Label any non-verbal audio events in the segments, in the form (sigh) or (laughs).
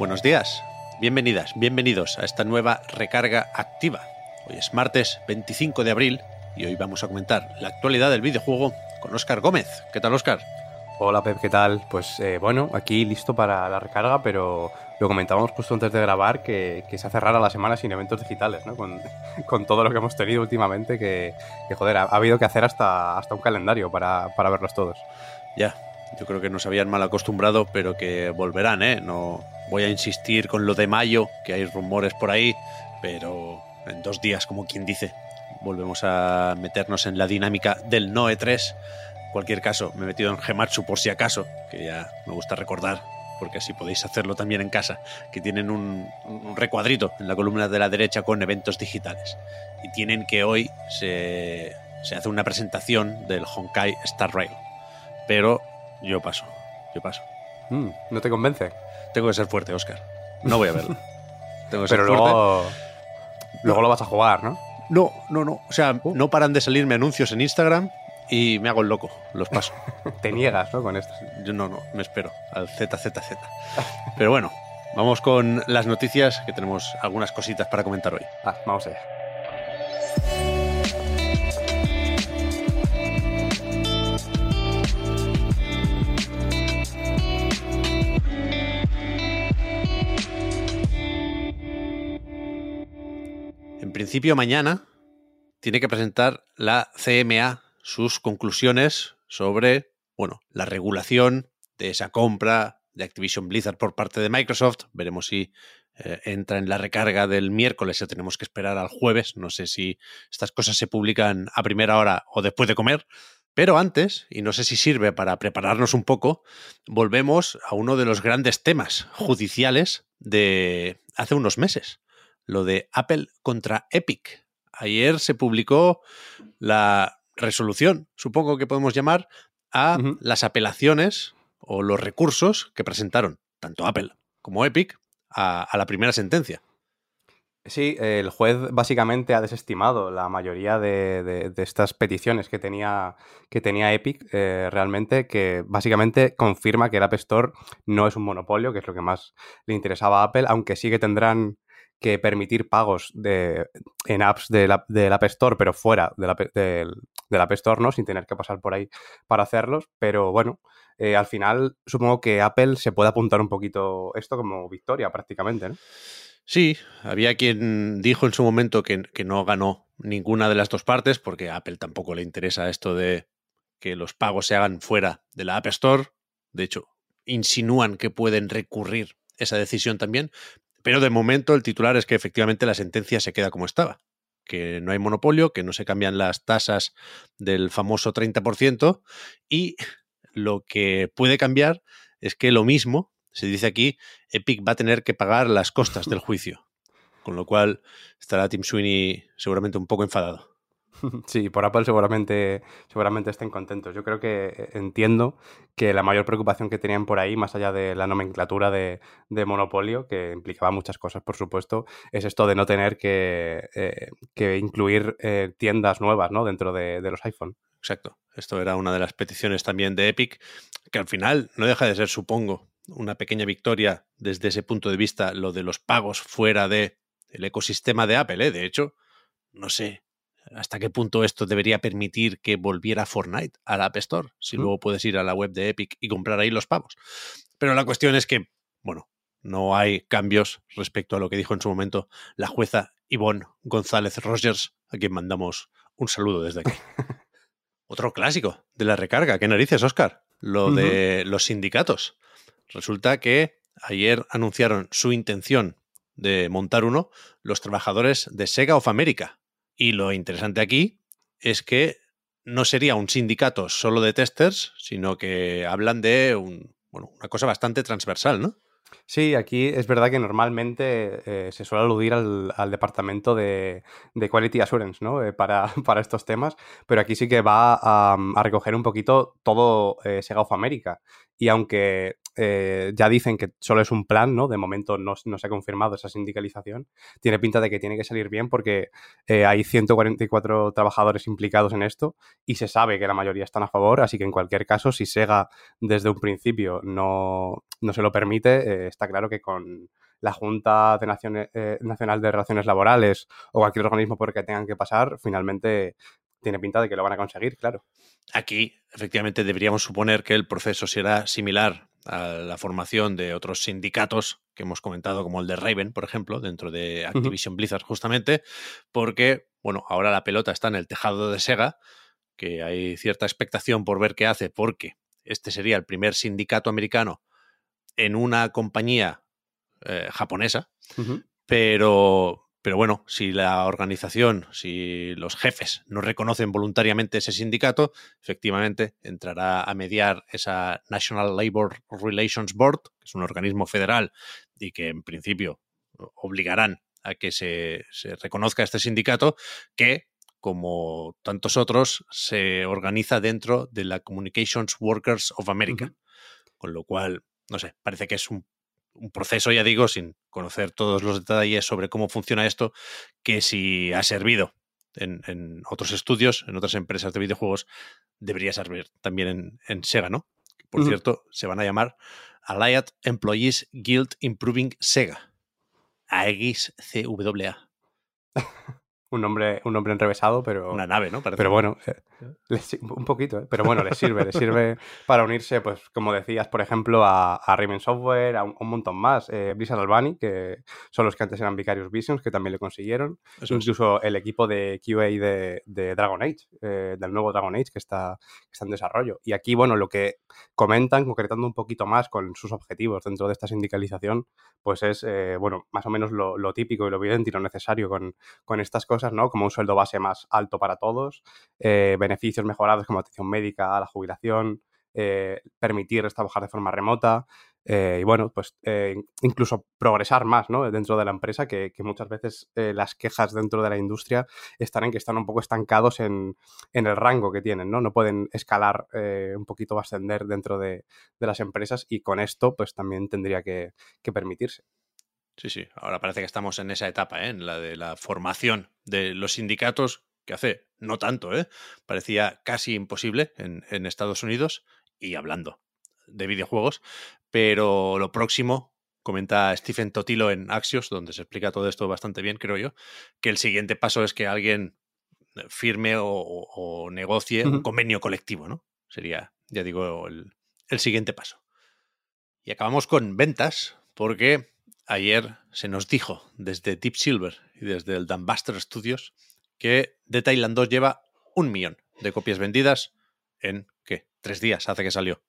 Buenos días, bienvenidas, bienvenidos a esta nueva recarga activa. Hoy es martes 25 de abril y hoy vamos a comentar la actualidad del videojuego con Óscar Gómez. ¿Qué tal, Óscar? Hola Pep, ¿qué tal? Pues eh, bueno, aquí listo para la recarga, pero lo comentábamos justo antes de grabar que, se hace rara la semana sin eventos digitales, ¿no? Con, (laughs) todo lo que hemos tenido últimamente, que, joder, ha, habido que hacer hasta, hasta un calendario para, verlos todos. Ya, yo creo que nos habían mal acostumbrado, pero que volverán, ¿eh? No voy a insistir con lo de mayo, que hay rumores por ahí, pero en dos días, como quien dice, volvemos a meternos en la dinámica del Noe 3 cualquier caso, me he metido en Gematsu por si acaso, que ya me gusta recordar, porque así podéis hacerlo también en casa, que tienen un, recuadrito en la columna de la derecha con eventos digitales. Y tienen que hoy se, hace una presentación del Honkai Star Rail. Pero yo paso, yo paso. Mm, ¿No te convence? Tengo que ser fuerte, Oscar. No voy a verlo. Tengo que ser Pero luego, luego lo vas a jugar, ¿no? No, no, no. O sea, no paran de salirme anuncios en Instagram y me hago el loco, los paso. (laughs) Te niegas, ¿no? Con esto. Yo no, no, me espero al ZZZ. Pero bueno, vamos con las noticias, que tenemos algunas cositas para comentar hoy. Ah, vamos allá. En principio mañana tiene que presentar la CMA sus conclusiones sobre, bueno, la regulación de esa compra de Activision Blizzard por parte de Microsoft. Veremos si eh, entra en la recarga del miércoles o tenemos que esperar al jueves. No sé si estas cosas se publican a primera hora o después de comer. Pero antes, y no sé si sirve para prepararnos un poco, volvemos a uno de los grandes temas judiciales de hace unos meses, lo de Apple contra Epic. Ayer se publicó la resolución, supongo que podemos llamar, a las apelaciones o los recursos que presentaron tanto Apple como Epic a, la primera sentencia. Sí, el juez básicamente ha desestimado la mayoría de, estas peticiones que tenía, que tenía Epic eh, realmente, que básicamente confirma que el App Store no es un monopolio, que es lo que más le interesaba a Apple, aunque sí que tendrán que permitir pagos de, en apps del App Store, pero fuera del, App Store, ¿no? Sin tener que pasar por ahí para hacerlos. Pero bueno, eh, al final supongo que Apple se puede apuntar un poquito esto como victoria prácticamente, ¿no? Sí, había quien dijo en su momento que, que no ganó ninguna de las dos partes, porque a Apple tampoco le interesa esto de que los pagos se hagan fuera de la App Store. De hecho, insinúan que pueden recurrir esa decisión también, pero de momento el titular es que efectivamente la sentencia se queda como estaba, que no hay monopolio, que no se cambian las tasas del famoso 30% y lo que puede cambiar es que lo mismo, se dice aquí, Epic va a tener que pagar las costas del (laughs) juicio, con lo cual estará Tim Sweeney seguramente un poco enfadado. (laughs) Sí, por Apple seguramente, seguramente estén contentos. Yo creo que eh, entiendo que la mayor preocupación que tenían por ahí, más allá de la nomenclatura de, monopolio, que implicaba muchas cosas, por supuesto, es esto de no tener que, eh, incluir eh, tiendas nuevas ¿no? dentro de, de los iPhone. Exacto. Esto era una de las peticiones también de Epic, que al final no deja de ser, supongo, una pequeña victoria desde ese punto de vista, lo de los pagos fuera del ecosistema de Apple. De hecho, no sé hasta qué punto esto debería permitir que volviera Fortnite a la App Store, si luego puedes ir a la web de Epic y comprar ahí los pavos. Pero la cuestión es que, bueno, no hay cambios respecto a lo que dijo en su momento la jueza Yvonne González Rogers, a quien mandamos un saludo desde aquí. Otro clásico de la recarga. ¿Qué narices, Oscar? Lo de los sindicatos. Resulta que ayer anunciaron su intención de montar uno los trabajadores de Sega of America, y lo interesante aquí es que no sería un sindicato solo de testers, sino que hablan de un, bueno, una cosa bastante transversal, ¿no? Sí, aquí es verdad que normalmente eh, se suele aludir al, departamento de, Quality Assurance ¿no? Eh, (laughs) para, estos temas, pero aquí sí que va a, a recoger un poquito todo eh, Sega of America. Y aunque eh, ya dicen que solo es un plan, ¿no? De momento no, se ha confirmado esa sindicalización. Tiene pinta de que tiene que salir bien porque eh, hay 144 trabajadores implicados en esto y se sabe que la mayoría están a favor, así que en cualquier caso, si Sega desde un principio no, no se lo permite, eh, está claro que con la Junta de Nacional de Relaciones Laborales o cualquier organismo por el que tengan que pasar, finalmente tiene pinta de que lo van a conseguir, claro. Aquí, efectivamente, deberíamos suponer que el proceso será similar a la formación de otros sindicatos que hemos comentado, como el de Raven, por ejemplo, dentro de Activision uh -huh. Blizzard, justamente, porque, bueno, ahora la pelota está en el tejado de Sega, que hay cierta expectación por ver qué hace, porque este sería el primer sindicato americano en una compañía eh, japonesa, uh -huh. pero, pero bueno, si la organización, si los jefes no reconocen voluntariamente ese sindicato, efectivamente entrará a mediar esa National Labor Relations Board, que es un organismo federal y que en principio obligarán a que se, se reconozca este sindicato, que como tantos otros, se organiza dentro de la Communications Workers of America. Uh -huh. Con lo cual, no sé, parece que es un un proceso, ya digo, sin conocer todos los detalles sobre cómo funciona esto, que si ha servido en, en otros estudios, en otras empresas de videojuegos, debería servir también en, en Sega, ¿no? Por uh -huh. cierto, se van a llamar Allied Employees Guild Improving Sega. AXCWA. Un nombre, un nombre enrevesado, pero. Una nave, ¿no? Parece pero bueno, les, un poquito, ¿eh? pero bueno, les sirve, les sirve (laughs) para unirse, pues, como decías, por ejemplo, a, a Raven Software, a un, un montón más. Eh, Blizzard Albany, que son los que antes eran Vicarious Visions, que también le consiguieron. Eso Incluso es. el equipo de QA de, de Dragon Age, eh, del nuevo Dragon Age, que está, que está en desarrollo. Y aquí, bueno, lo que comentan, concretando un poquito más con sus objetivos dentro de esta sindicalización, pues es, eh, bueno, más o menos lo, lo, típico y lo evidente y lo necesario con, con estas cosas ¿no? Como un sueldo base más alto para todos, eh, beneficios mejorados como atención médica, la jubilación, eh, permitir trabajar de forma remota eh, y bueno, pues incluso progresar más. Dentro de la empresa, que, muchas veces las quejas dentro de la industria están en que están un poco estancados en, el rango que tienen, ¿no? No pueden escalar un poquito o ascender dentro de, las empresas y con esto pues también tendría que permitirse. Sí, sí. Ahora parece que estamos en esa etapa, ¿eh? en la de la formación de los sindicatos, que hace no tanto, ¿eh? parecía casi imposible en, en Estados Unidos y hablando de videojuegos. Pero lo próximo, comenta Stephen Totilo en Axios, donde se explica todo esto bastante bien, creo yo, que el siguiente paso es que alguien firme o, o negocie uh -huh. un convenio colectivo, ¿no? Sería, ya digo, el, el siguiente paso. Y acabamos con ventas, porque ayer se nos dijo desde Deep Silver y desde el Dambuster Studios que The Thailand 2 lleva un millón de copias vendidas en, ¿qué? Tres días hace que salió.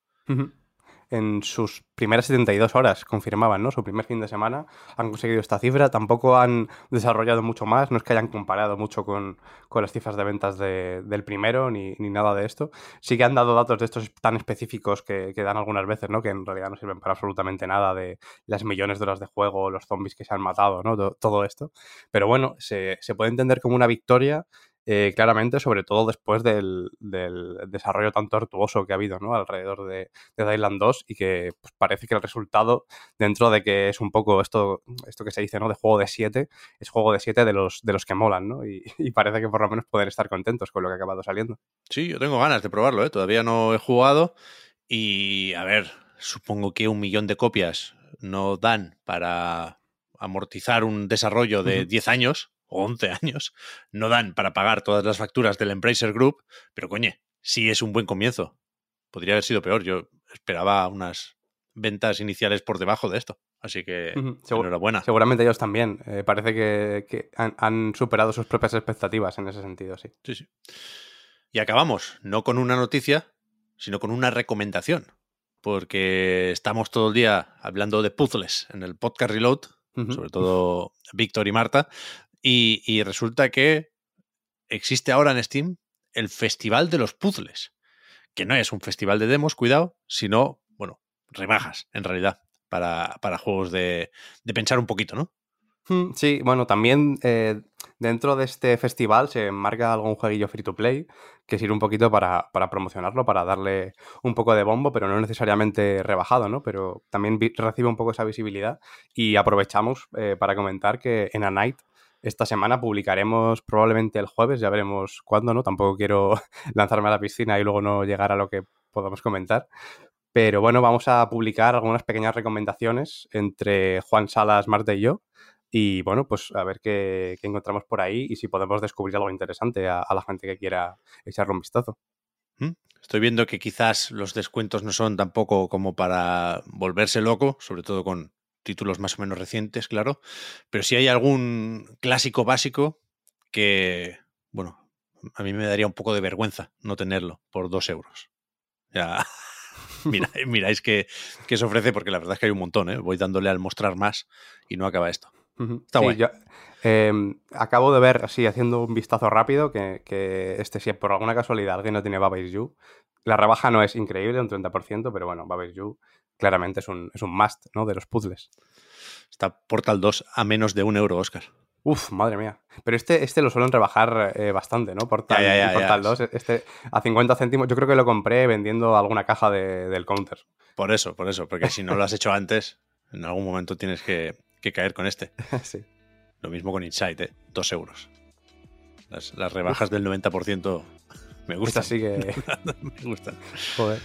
En sus primeras 72 horas, confirmaban, ¿no? Su primer fin de semana han conseguido esta cifra. Tampoco han desarrollado mucho más, no es que hayan comparado mucho con, con las cifras de ventas de, del primero ni, ni, nada de esto. Sí que han dado datos de estos tan específicos que, que, dan algunas veces, ¿no? Que en realidad no sirven para absolutamente nada de las millones de horas de juego, los zombies que se han matado, ¿no? Todo esto. Pero bueno, se, se puede entender como una victoria eh, claramente, sobre todo después del, del, desarrollo tan tortuoso que ha habido ¿no? alrededor de, de Island 2 y que pues, parece que el resultado, dentro de que es un poco esto, esto que se dice ¿no? de juego de 7, es juego de 7 de los, de los que molan ¿no? Y, (laughs) y, parece que por lo menos pueden estar contentos con lo que ha acabado saliendo. Sí, yo tengo ganas de probarlo, ¿eh? todavía no he jugado y a ver, supongo que un millón de copias no dan para amortizar un desarrollo de uh -huh. 10 años, o 11 años, no dan para pagar todas las facturas del Embracer Group, pero coñe, sí es un buen comienzo. Podría haber sido peor. Yo esperaba unas ventas iniciales por debajo de esto. Así que uh -huh. Enhorabuena. Seguramente ellos también. Eh, parece que, que han, han, superado sus propias expectativas en ese sentido, sí. Sí, sí. Y acabamos, no con una noticia, sino con una recomendación. Porque estamos todo el día hablando de puzzles en el podcast Reload, uh -huh. sobre todo Víctor y Marta, y, resulta que existe ahora en Steam el Festival de los Puzzles, que no es un festival de demos, cuidado, sino, bueno, rebajas en realidad para, para juegos de, de pensar un poquito, ¿no? Hmm, sí, bueno, también eh, dentro de este festival se marca algún jueguillo free to play que sirve un poquito para, para, promocionarlo, para darle un poco de bombo, pero no necesariamente rebajado, ¿no? Pero también recibe un poco esa visibilidad y aprovechamos eh, para comentar que en A Night esta semana publicaremos probablemente el jueves, ya veremos cuándo, ¿no? Tampoco quiero (laughs) lanzarme a la piscina y luego no llegar a lo que podamos comentar. Pero bueno, vamos a publicar algunas pequeñas recomendaciones entre Juan Salas, Marte y yo y bueno, pues a ver qué, encontramos por ahí y si podemos descubrir algo interesante a, la gente que quiera echarle un vistazo. Mm, estoy viendo que quizás los descuentos no son tampoco como para volverse loco, sobre todo con títulos más o menos recientes, claro. Pero si hay algún clásico básico que, bueno, a mí me daría un poco de vergüenza no tenerlo por dos euros. Ya. (laughs) Mira, (laughs) miráis que, que se ofrece porque la verdad es que hay un montón, ¿eh? Voy dándole al mostrar más y no acaba esto. Está sí, em, acabo de ver, así haciendo un vistazo rápido, que, que, este, si por alguna casualidad alguien no tiene Baba You, la rebaja no es increíble, un 30%, pero bueno, Baba You claramente es un, es un must ¿no? de los puzzles. Está Portal 2 a menos de un euro, Oscar. Uf, madre mía. Pero este, este lo suelen rebajar eh, bastante, ¿no? Portal, Portal 2, este a 50 céntimos. Yo creo que lo compré vendiendo alguna caja de, del counter. Por eso, por eso. Porque si no lo has hecho (laughs) antes, en algún momento tienes que, que caer con este. (laughs) sí. Lo mismo con Insight, ¿eh? Dos euros. Las, rebajas del 90% me gustan. Así que... (laughs) me gustan. Joder.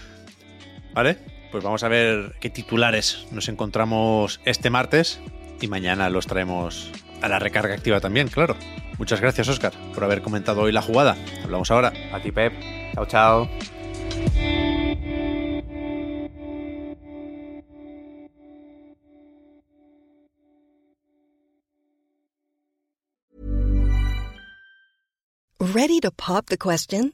Vale, pues vamos a ver qué titulares nos encontramos este martes y mañana los traemos a la recarga activa también, claro. Muchas gracias, Oscar, por haber comentado hoy la jugada. Hablamos ahora. A ti, Pep. Chao, chao. Ready to pop the question?